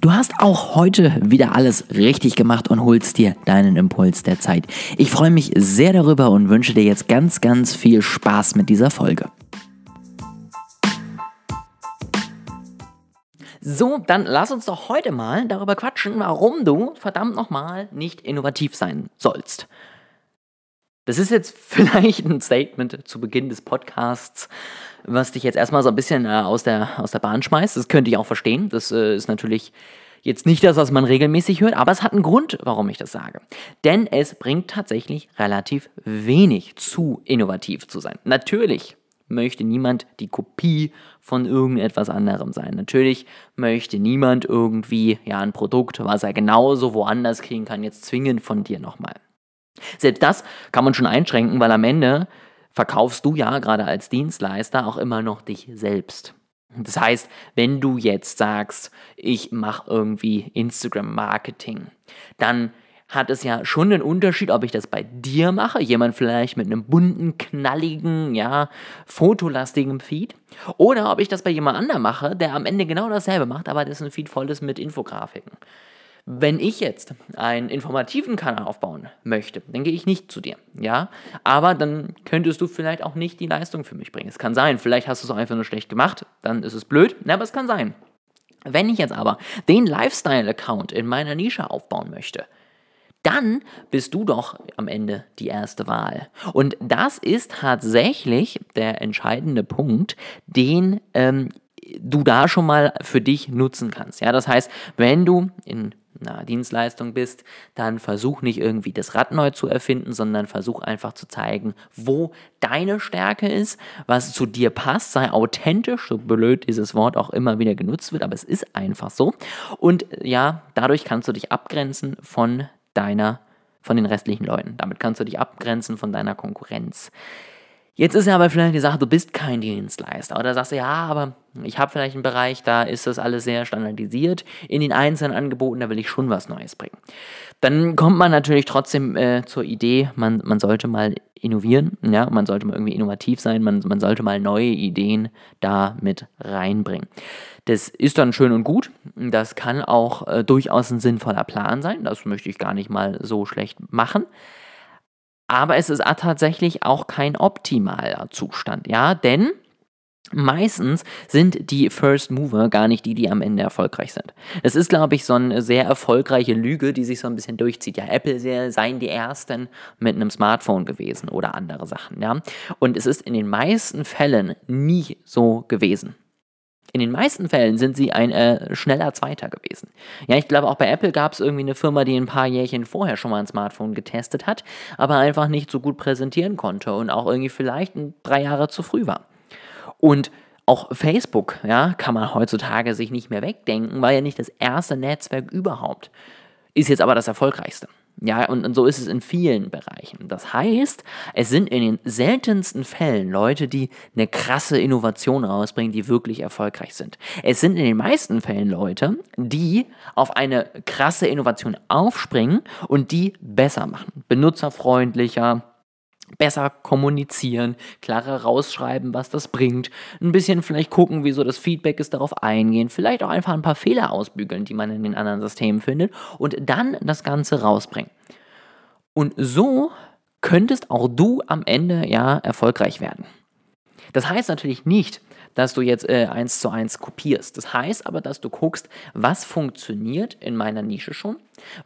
Du hast auch heute wieder alles richtig gemacht und holst dir deinen Impuls der Zeit. Ich freue mich sehr darüber und wünsche dir jetzt ganz, ganz viel Spaß mit dieser Folge. So, dann lass uns doch heute mal darüber quatschen, warum du verdammt nochmal nicht innovativ sein sollst. Das ist jetzt vielleicht ein Statement zu Beginn des Podcasts, was dich jetzt erstmal so ein bisschen äh, aus, der, aus der Bahn schmeißt. Das könnte ich auch verstehen. Das äh, ist natürlich jetzt nicht das, was man regelmäßig hört, aber es hat einen Grund, warum ich das sage. Denn es bringt tatsächlich relativ wenig zu innovativ zu sein. Natürlich möchte niemand die Kopie von irgendetwas anderem sein. Natürlich möchte niemand irgendwie ja ein Produkt, was er genauso woanders kriegen kann, jetzt zwingend von dir nochmal. Selbst das kann man schon einschränken, weil am Ende verkaufst du ja gerade als Dienstleister auch immer noch dich selbst. Das heißt, wenn du jetzt sagst, ich mache irgendwie Instagram-Marketing, dann hat es ja schon einen Unterschied, ob ich das bei dir mache, jemand vielleicht mit einem bunten, knalligen, ja, fotolastigen Feed, oder ob ich das bei jemand anderem mache, der am Ende genau dasselbe macht, aber dessen Feed voll ist mit Infografiken. Wenn ich jetzt einen informativen Kanal aufbauen möchte, dann gehe ich nicht zu dir, ja. Aber dann könntest du vielleicht auch nicht die Leistung für mich bringen. Es kann sein, vielleicht hast du es einfach nur schlecht gemacht, dann ist es blöd, aber es kann sein. Wenn ich jetzt aber den Lifestyle-Account in meiner Nische aufbauen möchte, dann bist du doch am Ende die erste Wahl. Und das ist tatsächlich der entscheidende Punkt, den ähm, du da schon mal für dich nutzen kannst. Ja, das heißt, wenn du in einer Dienstleistung bist, dann versuch nicht irgendwie das Rad neu zu erfinden, sondern versuch einfach zu zeigen, wo deine Stärke ist, was zu dir passt, sei authentisch, so blöd dieses Wort auch immer wieder genutzt wird, aber es ist einfach so. Und ja, dadurch kannst du dich abgrenzen von deiner, von den restlichen Leuten. Damit kannst du dich abgrenzen von deiner Konkurrenz. Jetzt ist ja aber vielleicht die Sache, du bist kein Dienstleister. Oder sagst du, ja, aber ich habe vielleicht einen Bereich, da ist das alles sehr standardisiert. In den einzelnen Angeboten, da will ich schon was Neues bringen. Dann kommt man natürlich trotzdem äh, zur Idee, man, man sollte mal innovieren, ja, man sollte mal irgendwie innovativ sein, man, man sollte mal neue Ideen da mit reinbringen. Das ist dann schön und gut. Das kann auch äh, durchaus ein sinnvoller Plan sein. Das möchte ich gar nicht mal so schlecht machen. Aber es ist tatsächlich auch kein optimaler Zustand, ja, denn Meistens sind die First Mover gar nicht die, die am Ende erfolgreich sind. Es ist, glaube ich, so eine sehr erfolgreiche Lüge, die sich so ein bisschen durchzieht. Ja, Apple seien die Ersten mit einem Smartphone gewesen oder andere Sachen. Ja? Und es ist in den meisten Fällen nie so gewesen. In den meisten Fällen sind sie ein äh, schneller Zweiter gewesen. Ja, ich glaube, auch bei Apple gab es irgendwie eine Firma, die ein paar Jährchen vorher schon mal ein Smartphone getestet hat, aber einfach nicht so gut präsentieren konnte und auch irgendwie vielleicht drei Jahre zu früh war. Und auch Facebook, ja, kann man heutzutage sich nicht mehr wegdenken, war ja nicht das erste Netzwerk überhaupt. Ist jetzt aber das erfolgreichste. Ja, und, und, so ist es in vielen Bereichen. Das heißt, es sind in den seltensten Fällen Leute, die eine krasse Innovation rausbringen, die wirklich erfolgreich sind. Es sind in den meisten Fällen Leute, die auf eine krasse Innovation aufspringen und die besser machen. Benutzerfreundlicher, besser kommunizieren, klarer rausschreiben, was das bringt, ein bisschen vielleicht gucken, wieso das Feedback ist, darauf eingehen, vielleicht auch einfach ein paar Fehler ausbügeln, die man in den anderen Systemen findet und dann das Ganze rausbringen. Und so könntest auch du am Ende ja erfolgreich werden. Das heißt natürlich nicht, dass du jetzt äh, eins zu eins kopierst. Das heißt aber, dass du guckst, was funktioniert in meiner Nische schon.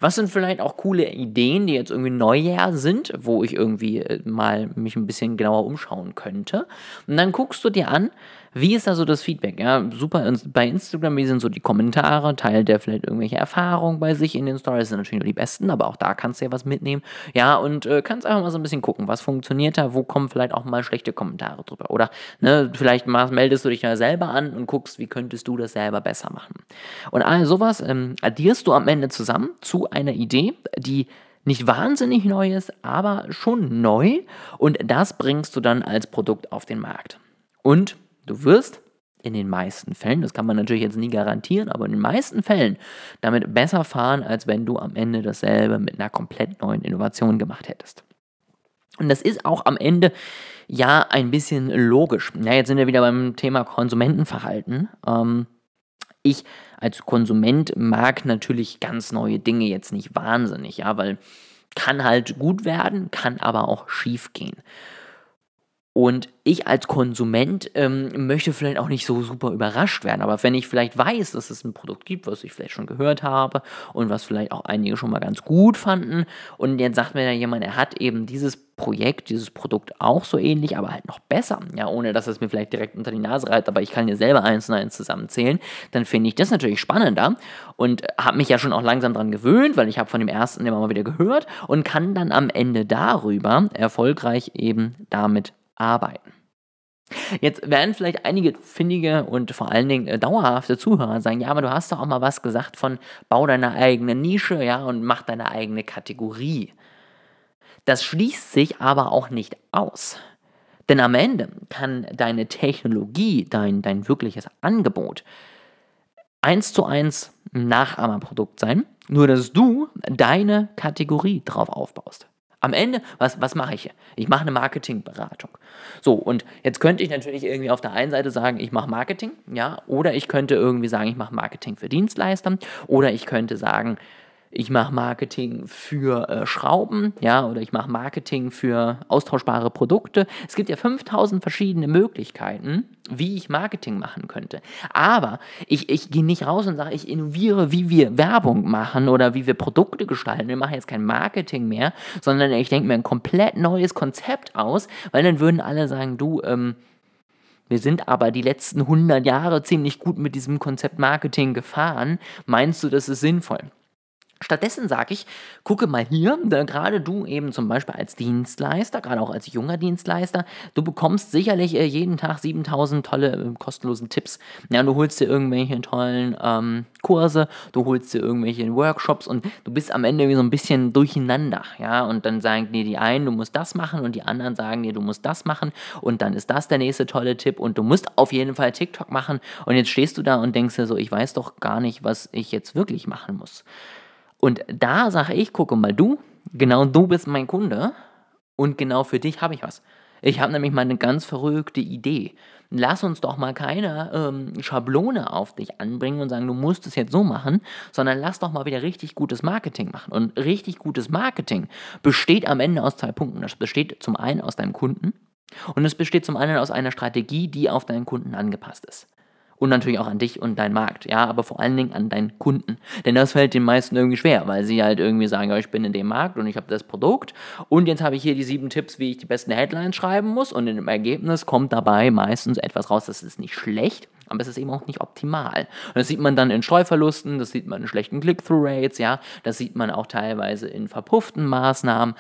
Was sind vielleicht auch coole Ideen, die jetzt irgendwie Neujahr sind, wo ich irgendwie äh, mal mich ein bisschen genauer umschauen könnte. Und dann guckst du dir an, wie ist da so das Feedback? Ja, super bei Instagram, wie sind so die Kommentare? Teilt der vielleicht irgendwelche Erfahrungen bei sich in den Stories? Sind natürlich nur die besten, aber auch da kannst du ja was mitnehmen. Ja, und äh, kannst einfach mal so ein bisschen gucken, was funktioniert da, wo kommen vielleicht auch mal schlechte Kommentare drüber. Oder ne, vielleicht meldest du dich ja selber an und guckst, wie könntest du das selber besser machen. Und all sowas ähm, addierst du am Ende zusammen zu einer Idee, die nicht wahnsinnig neu ist, aber schon neu. Und das bringst du dann als Produkt auf den Markt. Und Du wirst in den meisten Fällen, das kann man natürlich jetzt nie garantieren, aber in den meisten Fällen damit besser fahren, als wenn du am Ende dasselbe mit einer komplett neuen Innovation gemacht hättest. Und das ist auch am Ende ja ein bisschen logisch. Ja, jetzt sind wir wieder beim Thema Konsumentenverhalten. Ähm, Ich als Konsument mag natürlich ganz neue Dinge jetzt nicht wahnsinnig, ja, weil kann halt gut werden, kann aber auch schief gehen. Und ich als Konsument ähm, möchte vielleicht auch nicht so super überrascht werden, aber wenn ich vielleicht weiß, dass es ein Produkt gibt, was ich vielleicht schon gehört habe und was vielleicht auch einige schon mal ganz gut fanden und jetzt sagt mir da jemand, er hat eben dieses Projekt, dieses Produkt auch so ähnlich, aber halt noch besser, ja, ohne dass es mir vielleicht direkt unter die Nase reibt, aber ich kann dir selber eins und eins zusammenzählen, dann finde ich das natürlich spannender und habe mich ja schon auch langsam daran gewöhnt, weil ich habe von dem ersten immer mal wieder gehört und kann dann am Ende darüber erfolgreich eben damit arbeiten. Jetzt werden vielleicht einige findige und vor allen Dingen äh, dauerhafte Zuhörer sagen, ja, aber du hast doch auch mal was gesagt von bau deine eigene Nische, ja, und mach deine eigene Kategorie. Das schließt sich aber auch nicht aus. Denn am Ende kann deine Technologie, dein, dein wirkliches Angebot, eins zu eins ein Nachahmerprodukt sein, nur dass du deine Kategorie drauf aufbaust. Am Ende, was, was mache ich hier? Ich mache eine Marketingberatung. So, und jetzt könnte ich natürlich irgendwie auf der einen Seite sagen, ich mache Marketing, ja, oder ich könnte irgendwie sagen, ich mache Marketing für Dienstleister, oder ich könnte sagen, ich mache Marketing für äh, Schrauben, ja, oder ich mache Marketing für austauschbare Produkte. Es gibt ja 5000 verschiedene Möglichkeiten, wie ich Marketing machen könnte. Aber ich, ich gehe nicht raus und sage, ich innoviere, wie wir Werbung machen oder wie wir Produkte gestalten. Wir machen jetzt kein Marketing mehr, sondern ich denke mir ein komplett neues Konzept aus, weil dann würden alle sagen, du, ähm, wir sind aber die letzten 100 Jahre ziemlich gut mit diesem Konzept Marketing gefahren. Meinst du, das ist sinnvoll? Stattdessen sage ich, gucke mal hier, gerade du eben zum Beispiel als Dienstleister, gerade auch als junger Dienstleister, du bekommst sicherlich äh, jeden Tag 7000 tolle äh, kostenlosen Tipps. Ja, du holst dir irgendwelche tollen ähm, Kurse, du holst dir irgendwelche Workshops und du bist am Ende so ein bisschen durcheinander. Ja, und dann sagen dir die einen, du musst das machen und die anderen sagen dir, du musst das machen und dann ist das der nächste tolle Tipp und du musst auf jeden Fall TikTok machen und jetzt stehst du da und denkst dir so, ich weiß doch gar nicht, was ich jetzt wirklich machen muss. Und da sage ich, gucke mal, du, genau du bist mein Kunde und genau für dich habe ich was. Ich habe nämlich mal eine ganz verrückte Idee. Lass uns doch mal keine ähm, Schablone auf dich anbringen und sagen, du musst es jetzt so machen, sondern lass doch mal wieder richtig gutes Marketing machen. Und richtig gutes Marketing besteht am Ende aus zwei Punkten. Das besteht zum einen aus deinem Kunden und es besteht zum anderen aus einer Strategie, die auf deinen Kunden angepasst ist. Und natürlich auch an dich und deinen Markt, ja, aber vor allen Dingen an deinen Kunden. Denn das fällt den meisten irgendwie schwer, weil sie halt irgendwie sagen, ja, ich bin in dem Markt und ich habe das Produkt und jetzt habe ich hier die sieben Tipps, wie ich die besten Headlines schreiben muss und im Ergebnis kommt dabei meistens etwas raus, das ist nicht schlecht, aber es ist eben auch nicht optimal. Und das sieht man dann in Streuverlusten, das sieht man in schlechten Click-Through-Rates, ja, das sieht man auch teilweise in verpufften Maßnahmen.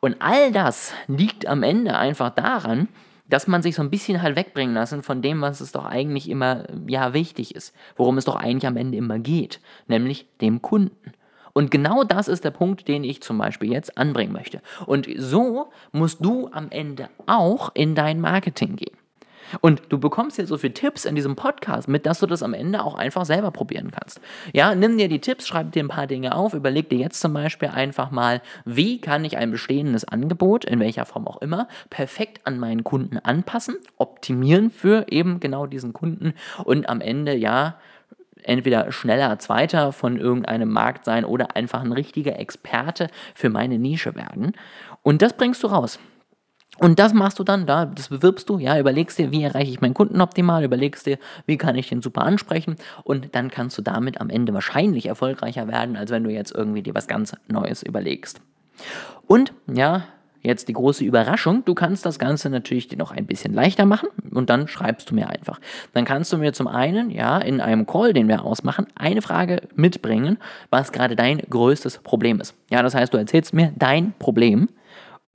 Und all das liegt am Ende einfach daran, dass man sich so ein bisschen halt wegbringen lassen von dem, was es doch eigentlich immer ja wichtig ist, worum es doch eigentlich am Ende immer geht, nämlich dem Kunden. Und genau das ist der Punkt, den ich zum Beispiel jetzt anbringen möchte. Und so musst du am Ende auch in dein Marketing gehen. Und du bekommst hier so viele Tipps in diesem Podcast mit, dass du das am Ende auch einfach selber probieren kannst. Ja, nimm dir die Tipps, schreib dir ein paar Dinge auf, überleg dir jetzt zum Beispiel einfach mal, wie kann ich ein bestehendes Angebot, in welcher Form auch immer, perfekt an meinen Kunden anpassen, optimieren für eben genau diesen Kunden und am Ende ja entweder schneller Zweiter von irgendeinem Markt sein oder einfach ein richtiger Experte für meine Nische werden. Und das bringst du raus. Und das machst du dann, da, das bewirbst du, ja, überlegst dir, wie erreiche ich meinen Kunden optimal, überlegst dir, wie kann ich den super ansprechen und dann kannst du damit am Ende wahrscheinlich erfolgreicher werden, als wenn du jetzt irgendwie dir was ganz Neues überlegst. Und ja, jetzt die große Überraschung, du kannst das Ganze natürlich dir noch ein bisschen leichter machen und dann schreibst du mir einfach. Dann kannst du mir zum einen, ja, in einem Call, den wir ausmachen, eine Frage mitbringen, was gerade dein größtes Problem ist. Ja, das heißt, du erzählst mir dein Problem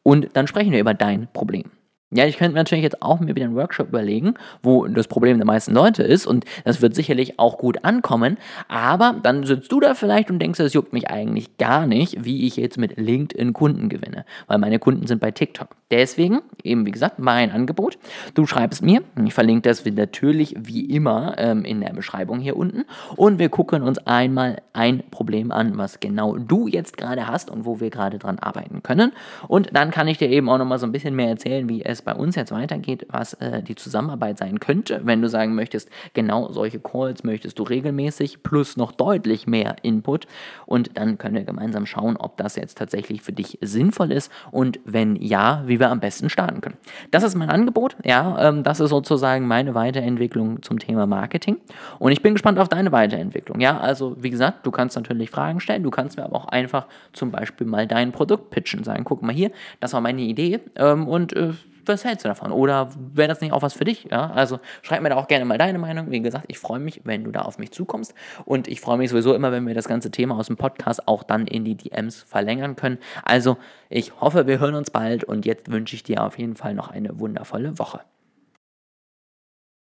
und dann sprechen wir über dein Problem. Ja, ich könnte mir natürlich jetzt auch mir wieder einen Workshop überlegen, wo das Problem der meisten Leute ist und das wird sicherlich auch gut ankommen, aber dann sitzt du da vielleicht und denkst, es juckt mich eigentlich gar nicht, wie ich jetzt mit LinkedIn Kunden gewinne, weil meine Kunden sind bei TikTok. Deswegen, eben wie gesagt, mein Angebot. Du schreibst mir, ich verlinke das natürlich wie immer ähm, in der Beschreibung hier unten und wir gucken uns einmal ein Problem an, was genau du jetzt gerade hast und wo wir gerade dran arbeiten können. Und dann kann ich dir eben auch nochmal so ein bisschen mehr erzählen, wie es bei uns jetzt weitergeht, was äh, die Zusammenarbeit sein könnte, wenn du sagen möchtest, genau solche Calls möchtest du regelmäßig plus noch deutlich mehr Input. Und dann können wir gemeinsam schauen, ob das jetzt tatsächlich für dich sinnvoll ist und wenn ja, wie wir am besten starten können. Das ist mein Angebot, ja, ähm, das ist sozusagen meine Weiterentwicklung zum Thema Marketing. Und ich bin gespannt auf deine Weiterentwicklung, ja, also wie gesagt, du kannst natürlich Fragen stellen, du kannst mir aber auch einfach zum Beispiel mal dein Produkt pitchen, sagen, guck mal hier, das war meine Idee ähm, und äh, was hältst du davon? Oder wäre das nicht auch was für dich? Ja, also schreib mir da auch gerne mal deine Meinung. Wie gesagt, ich freue mich, wenn du da auf mich zukommst. Und ich freue mich sowieso immer, wenn wir das ganze Thema aus dem Podcast auch dann in die DMs verlängern können. Also ich hoffe, wir hören uns bald und jetzt wünsche ich dir auf jeden Fall noch eine wundervolle Woche.